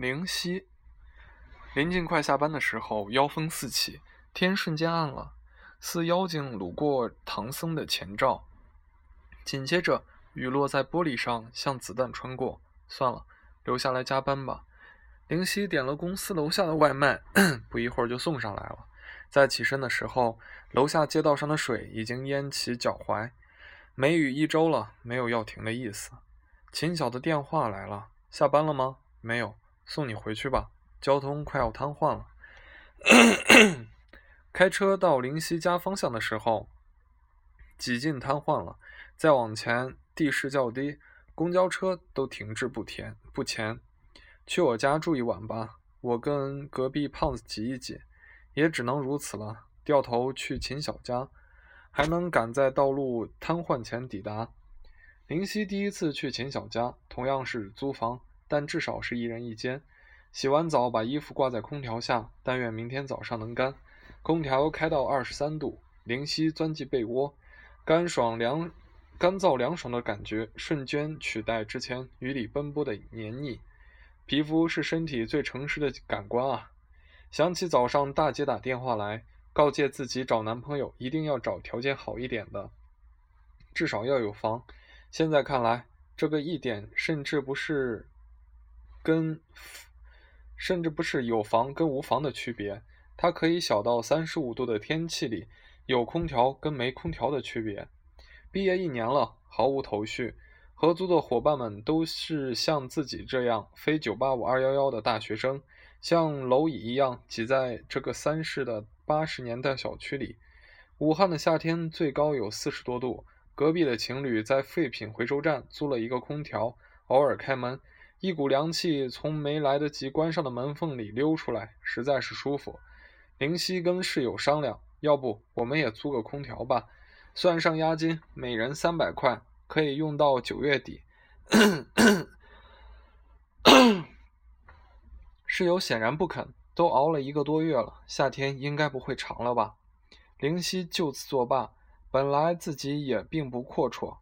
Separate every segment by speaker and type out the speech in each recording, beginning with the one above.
Speaker 1: 灵犀。临近快下班的时候，妖风四起，天瞬间暗了，似妖精掳过唐僧的前兆。紧接着，雨落在玻璃上，像子弹穿过。算了，留下来加班吧。灵犀点了公司楼下的外卖，不一会儿就送上来了。在起身的时候，楼下街道上的水已经淹起脚踝。梅雨一周了，没有要停的意思。秦晓的电话来了，下班了吗？没有，送你回去吧。交通快要瘫痪了。开车到灵溪家方向的时候，几近瘫痪了。再往前，地势较低，公交车都停滞不前。不前，去我家住一晚吧。我跟隔壁胖子挤一挤，也只能如此了。掉头去秦小家，还能赶在道路瘫痪前抵达。灵溪第一次去秦小家，同样是租房，但至少是一人一间。洗完澡，把衣服挂在空调下，但愿明天早上能干。空调开到二十三度，灵犀钻进被窝，干爽凉、干燥凉爽的感觉瞬间取代之前雨里奔波的黏腻。皮肤是身体最诚实的感官啊！想起早上大姐打电话来，告诫自己找男朋友一定要找条件好一点的，至少要有房。现在看来，这个一点甚至不是跟。甚至不是有房跟无房的区别，它可以小到三十五度的天气里有空调跟没空调的区别。毕业一年了，毫无头绪，合租的伙伴们都是像自己这样非九八五二幺幺的大学生，像蝼蚁一样挤在这个三室的八十年代小区里。武汉的夏天最高有四十多度，隔壁的情侣在废品回收站租了一个空调，偶尔开门。一股凉气从没来得及关上的门缝里溜出来，实在是舒服。灵犀跟室友商量，要不我们也租个空调吧，算上押金，每人三百块，可以用到九月底。室友显然不肯，都熬了一个多月了，夏天应该不会长了吧？灵犀就此作罢，本来自己也并不阔绰。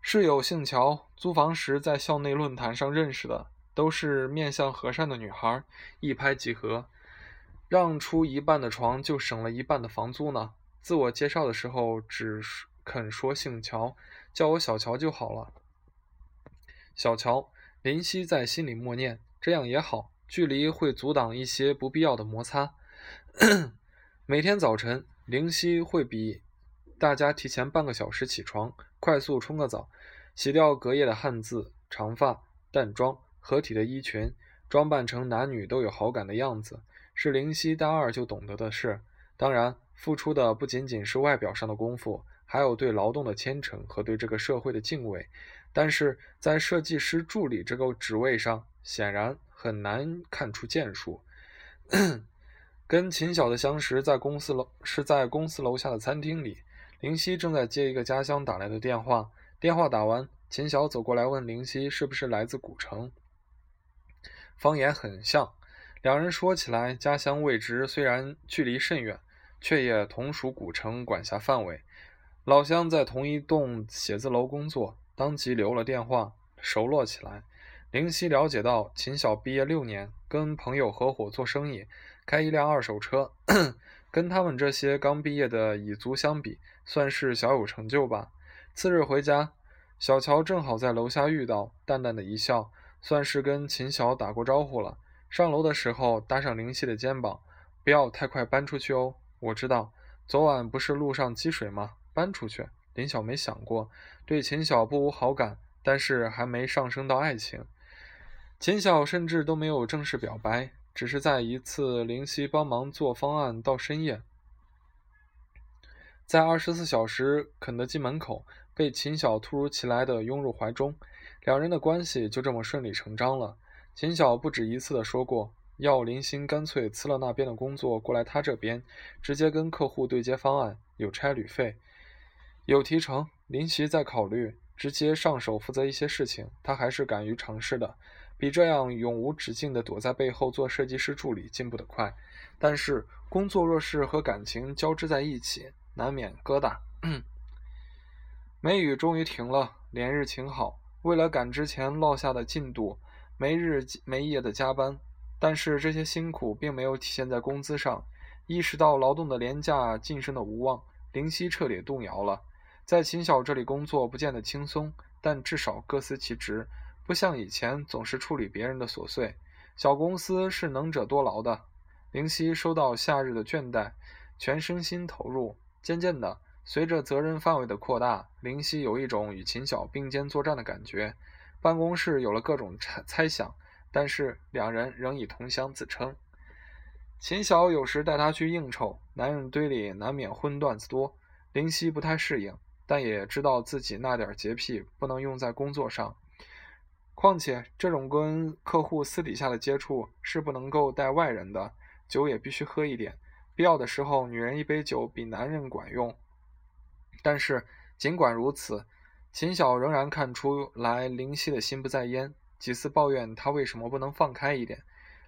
Speaker 1: 室友姓乔，租房时在校内论坛上认识的，都是面相和善的女孩，一拍即合，让出一半的床就省了一半的房租呢。自我介绍的时候只肯说姓乔，叫我小乔就好了。小乔，林夕在心里默念，这样也好，距离会阻挡一些不必要的摩擦。每天早晨，林夕会比。大家提前半个小时起床，快速冲个澡，洗掉隔夜的汗渍，长发淡妆，合体的衣裙，装扮成男女都有好感的样子，是灵犀大二就懂得的事。当然，付出的不仅仅是外表上的功夫，还有对劳动的虔诚和对这个社会的敬畏。但是在设计师助理这个职位上，显然很难看出建树。跟秦晓的相识在公司楼是在公司楼下的餐厅里。林夕正在接一个家乡打来的电话，电话打完，秦晓走过来问林夕是不是来自古城。方言很像，两人说起来家乡位置虽然距离甚远，却也同属古城管辖范围。老乡在同一栋写字楼工作，当即留了电话，熟络起来。灵犀了解到秦晓毕业六年，跟朋友合伙做生意，开一辆二手车。跟他们这些刚毕业的蚁族相比，算是小有成就吧。次日回家，小乔正好在楼下遇到，淡淡的一笑，算是跟秦晓打过招呼了。上楼的时候搭上灵犀的肩膀，不要太快搬出去哦。我知道，昨晚不是路上积水吗？搬出去。林晓没想过对秦晓不无好感，但是还没上升到爱情。秦晓甚至都没有正式表白。只是在一次灵犀帮忙做方案到深夜，在二十四小时肯德基门口被秦晓突如其来的拥入怀中，两人的关系就这么顺理成章了。秦晓不止一次的说过，要林星干脆辞了那边的工作过来他这边，直接跟客户对接方案，有差旅费，有提成。林夕在考虑直接上手负责一些事情，他还是敢于尝试的。比这样永无止境的躲在背后做设计师助理进步得快，但是工作若是和感情交织在一起，难免疙瘩。梅雨终于停了，连日晴好。为了赶之前落下的进度，没日没夜的加班。但是这些辛苦并没有体现在工资上。意识到劳动的廉价晋升的无望，林夕彻底动摇了。在秦晓这里工作不见得轻松，但至少各司其职，不像以前总是处理别人的琐碎。小公司是能者多劳的。林夕收到夏日的倦怠，全身心投入。渐渐的，随着责任范围的扩大，林夕有一种与秦晓并肩作战的感觉。办公室有了各种猜猜想。但是两人仍以同乡自称。秦晓有时带他去应酬，男人堆里难免荤段子多。林夕不太适应，但也知道自己那点洁癖不能用在工作上。况且这种跟客户私底下的接触是不能够带外人的，酒也必须喝一点。必要的时候，女人一杯酒比男人管用。但是尽管如此，秦晓仍然看出来林夕的心不在焉。几次抱怨他为什么不能放开一点，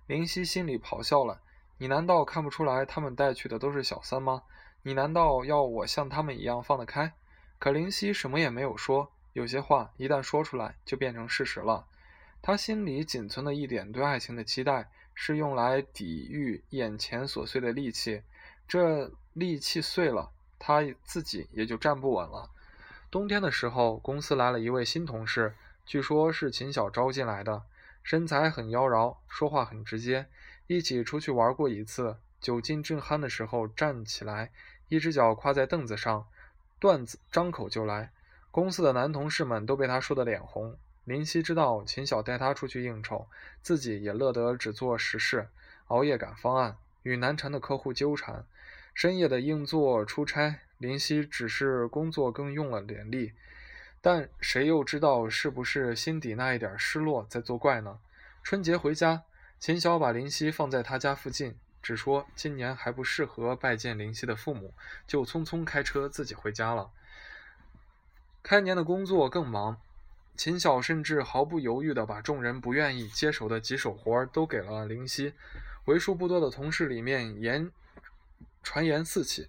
Speaker 1: 林夕心里咆哮了：“你难道看不出来他们带去的都是小三吗？你难道要我像他们一样放得开？”可林夕什么也没有说。有些话一旦说出来，就变成事实了。他心里仅存的一点对爱情的期待，是用来抵御眼前琐碎的利器。这利器碎了，他自己也就站不稳了。冬天的时候，公司来了一位新同事。据说，是秦晓招进来的，身材很妖娆，说话很直接。一起出去玩过一次，酒劲正酣的时候，站起来，一只脚跨在凳子上，段子张口就来。公司的男同事们都被他说得脸红。林夕知道秦晓带他出去应酬，自己也乐得只做实事，熬夜赶方案，与难缠的客户纠缠，深夜的硬座出差。林夕只是工作更用了点力。但谁又知道是不是心底那一点失落在作怪呢？春节回家，秦晓把林夕放在他家附近，只说今年还不适合拜见林夕的父母，就匆匆开车自己回家了。开年的工作更忙，秦晓甚至毫不犹豫地把众人不愿意接手的棘手活都给了林夕。为数不多的同事里面严传言四起，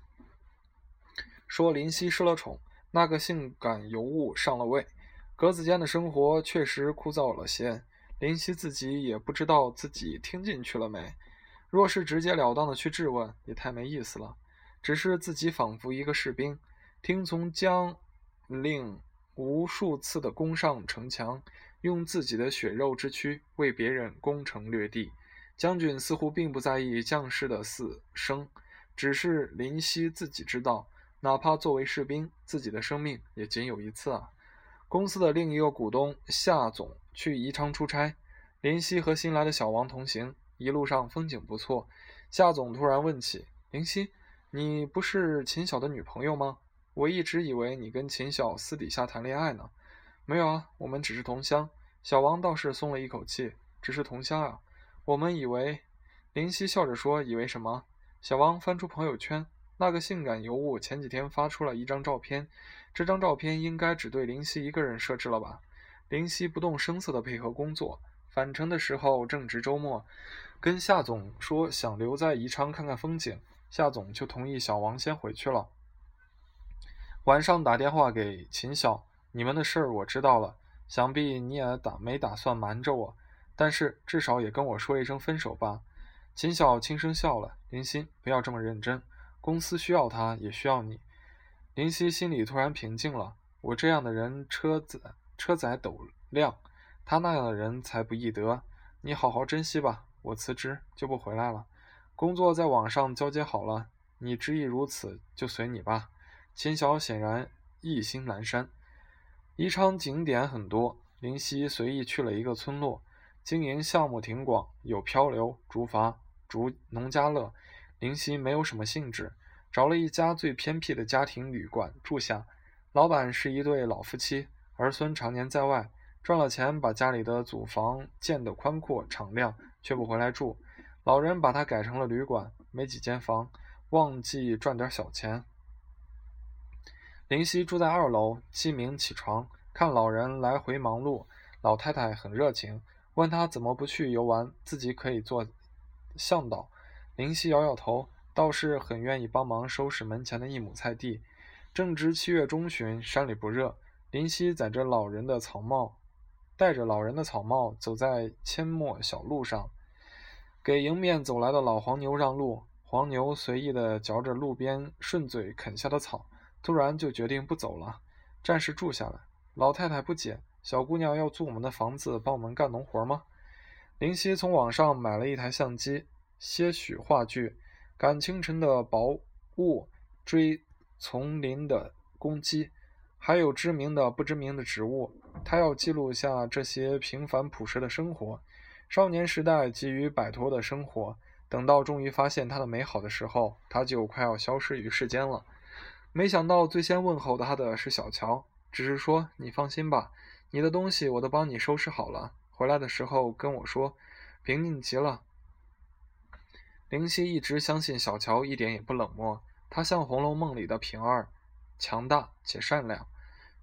Speaker 1: 说林夕失了宠。那个性感尤物上了位，格子间的生活确实枯燥了些。林夕自己也不知道自己听进去了没。若是直截了当的去质问，也太没意思了。只是自己仿佛一个士兵，听从将令无数次的攻上城墙，用自己的血肉之躯为别人攻城略地。将军似乎并不在意将士的死生，只是林夕自己知道。哪怕作为士兵，自己的生命也仅有一次啊！公司的另一个股东夏总去宜昌出差，林夕和新来的小王同行，一路上风景不错。夏总突然问起林夕：“你不是秦晓的女朋友吗？我一直以为你跟秦晓私底下谈恋爱呢。”“没有啊，我们只是同乡。”小王倒是松了一口气：“只是同乡啊。”我们以为，林夕笑着说：“以为什么？”小王翻出朋友圈。那个性感尤物前几天发出了一张照片，这张照片应该只对林夕一个人设置了吧？林夕不动声色地配合工作，返程的时候正值周末，跟夏总说想留在宜昌看看风景，夏总就同意小王先回去了。晚上打电话给秦晓，你们的事儿我知道了，想必你也打没打算瞒着我，但是至少也跟我说一声分手吧。秦晓轻声笑了，林夕不要这么认真。公司需要他，也需要你。林夕心里突然平静了。我这样的人，车载车载斗量，他那样的人才不易得。你好好珍惜吧。我辞职就不回来了，工作在网上交接好了。你执意如此，就随你吧。秦晓显然意兴阑珊。宜昌景点很多，林夕随意去了一个村落，经营项目挺广，有漂流、竹筏、如农家乐。林夕没有什么兴致，找了一家最偏僻的家庭旅馆住下。老板是一对老夫妻，儿孙常年在外，赚了钱把家里的祖房建得宽阔敞亮，却不回来住。老人把它改成了旅馆，没几间房，忘记赚点小钱。林夕住在二楼，鸡鸣起床，看老人来回忙碌。老太太很热情，问他怎么不去游玩，自己可以做向导。林夕摇摇头，倒是很愿意帮忙收拾门前的一亩菜地。正值七月中旬，山里不热。林夕载着老人的草帽，戴着老人的草帽，走在阡陌小路上，给迎面走来的老黄牛让路。黄牛随意地嚼着路边顺嘴啃下的草，突然就决定不走了，暂时住下来。老太太不解：“小姑娘要租我们的房子帮我们干农活吗？”林夕从网上买了一台相机，些许话剧，赶清晨的薄雾，追丛林的公鸡，还有知名的不知名的植物。他要记录下这些平凡朴实的生活，少年时代急于摆脱的生活。等到终于发现它的美好的时候，他就快要消失于世间了。没想到最先问候他的是小乔，只是说：“你放心吧，你的东西我都帮你收拾好了，回来的时候跟我说。”平静极了。灵犀一直相信小乔一点也不冷漠，他像《红楼梦》里的平儿，强大且善良。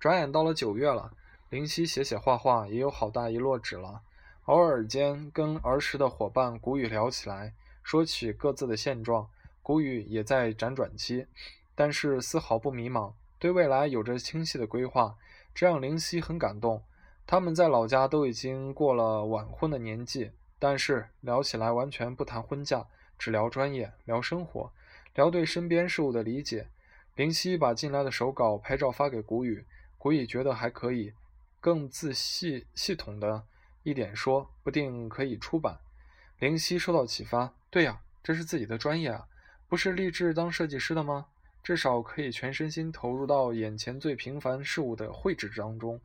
Speaker 1: 转眼到了九月了，灵犀写写画画也有好大一摞纸了，偶尔间跟儿时的伙伴谷雨聊起来。说起各自的现状，谷雨也在辗转期，但是丝毫不迷茫，对未来有着清晰的规划，这让灵犀很感动。他们在老家都已经过了晚婚的年纪，但是聊起来完全不谈婚嫁，只聊专业，聊生活，聊对身边事物的理解。灵犀把进来的手稿拍照发给谷雨，谷雨觉得还可以，更自细系统的一点说，不定可以出版。灵犀受到启发。对呀，这是自己的专业啊，不是立志当设计师的吗？至少可以全身心投入到眼前最平凡事物的绘制当中。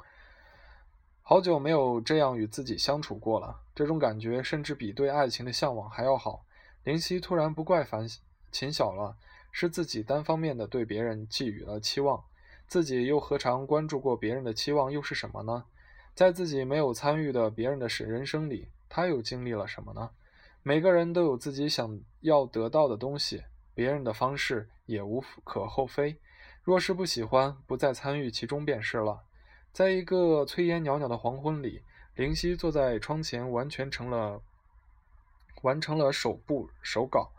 Speaker 1: 好久没有这样与自己相处过了，这种感觉甚至比对爱情的向往还要好。林夕突然不怪樊秦晓了，是自己单方面的对别人寄予了期望，自己又何尝关注过别人的期望又是什么呢？在自己没有参与的别人的人生里，他又经历了什么呢？每个人都有自己想要得到的东西，别人的方式也无可厚非。若是不喜欢，不再参与其中便是了。在一个炊烟袅袅的黄昏里，灵犀坐在窗前，完全成了完成了手部手稿。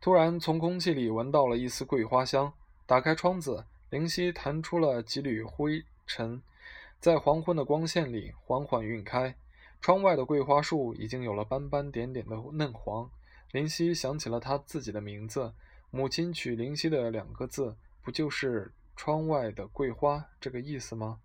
Speaker 1: 突然，从空气里闻到了一丝桂花香。打开窗子，灵犀弹出了几缕灰尘，在黄昏的光线里缓缓晕开。窗外的桂花树已经有了斑斑点点的嫩黄。林夕想起了他自己的名字，母亲取林夕的两个字，不就是“窗外的桂花”这个意思吗？